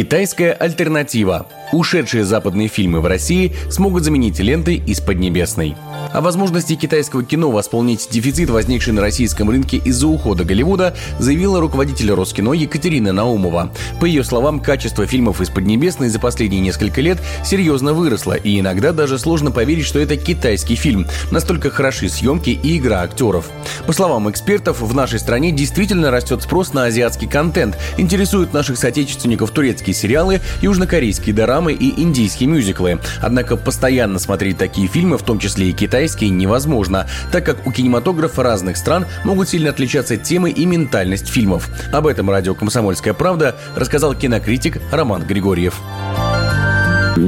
Китайская альтернатива. Ушедшие западные фильмы в России смогут заменить ленты из Поднебесной. О возможности китайского кино восполнить дефицит, возникший на российском рынке из-за ухода Голливуда, заявила руководитель Роскино Екатерина Наумова. По ее словам, качество фильмов из Поднебесной за последние несколько лет серьезно выросло, и иногда даже сложно поверить, что это китайский фильм. Настолько хороши съемки и игра актеров. По словам экспертов, в нашей стране действительно растет спрос на азиатский контент. Интересуют наших соотечественников турецкие сериалы, южнокорейские дорамы и индийские мюзиклы. Однако постоянно смотреть такие фильмы, в том числе и китайские, невозможно, так как у кинематографа разных стран могут сильно отличаться темы и ментальность фильмов. Об этом радио «Комсомольская правда» рассказал кинокритик Роман Григорьев.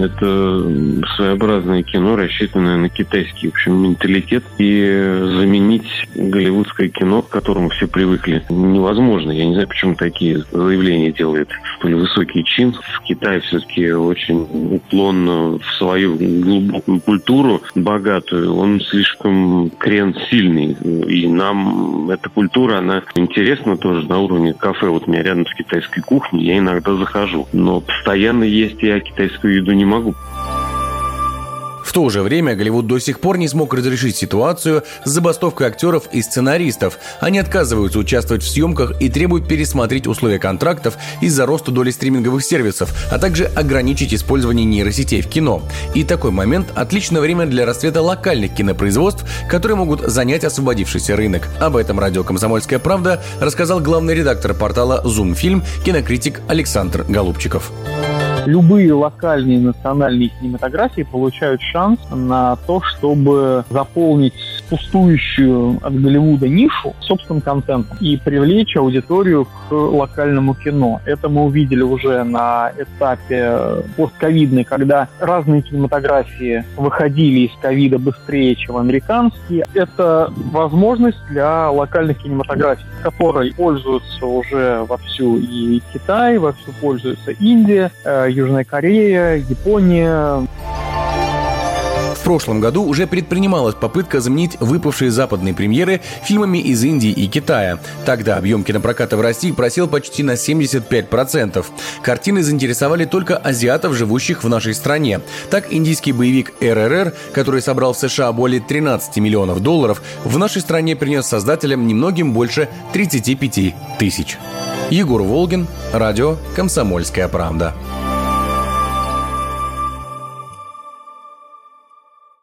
Это своеобразное кино, рассчитанное на китайский, в общем, менталитет. И заменить голливудское кино, к которому все привыкли, невозможно. Я не знаю, почему такие заявления делает столь высокий чин. В Китае все-таки очень уклон в свою глубокую культуру, богатую. Он слишком крен сильный. И нам эта культура, она интересна тоже на уровне кафе. Вот у меня рядом с китайской кухней, я иногда захожу. Но постоянно есть я китайскую еду не могу. В то же время Голливуд до сих пор не смог разрешить ситуацию с забастовкой актеров и сценаристов. Они отказываются участвовать в съемках и требуют пересмотреть условия контрактов из-за роста доли стриминговых сервисов, а также ограничить использование нейросетей в кино. И такой момент – отличное время для расцвета локальных кинопроизводств, которые могут занять освободившийся рынок. Об этом радио «Комсомольская правда» рассказал главный редактор портала «Зум Фильм» кинокритик Александр Голубчиков любые локальные национальные кинематографии получают шанс на то, чтобы заполнить пустующую от Голливуда нишу собственным контентом и привлечь аудиторию к локальному кино. Это мы увидели уже на этапе постковидной, когда разные кинематографии выходили из ковида быстрее, чем американские. Это возможность для локальных кинематографий, которой пользуются уже вовсю и Китай, вовсю пользуется Индия, э, Южная Корея, Япония. В прошлом году уже предпринималась попытка заменить выпавшие западные премьеры фильмами из Индии и Китая. Тогда объем кинопроката в России просел почти на 75%. Картины заинтересовали только азиатов, живущих в нашей стране. Так, индийский боевик РРР, который собрал в США более 13 миллионов долларов, в нашей стране принес создателям немногим больше 35 тысяч. Егор Волгин, радио «Комсомольская правда».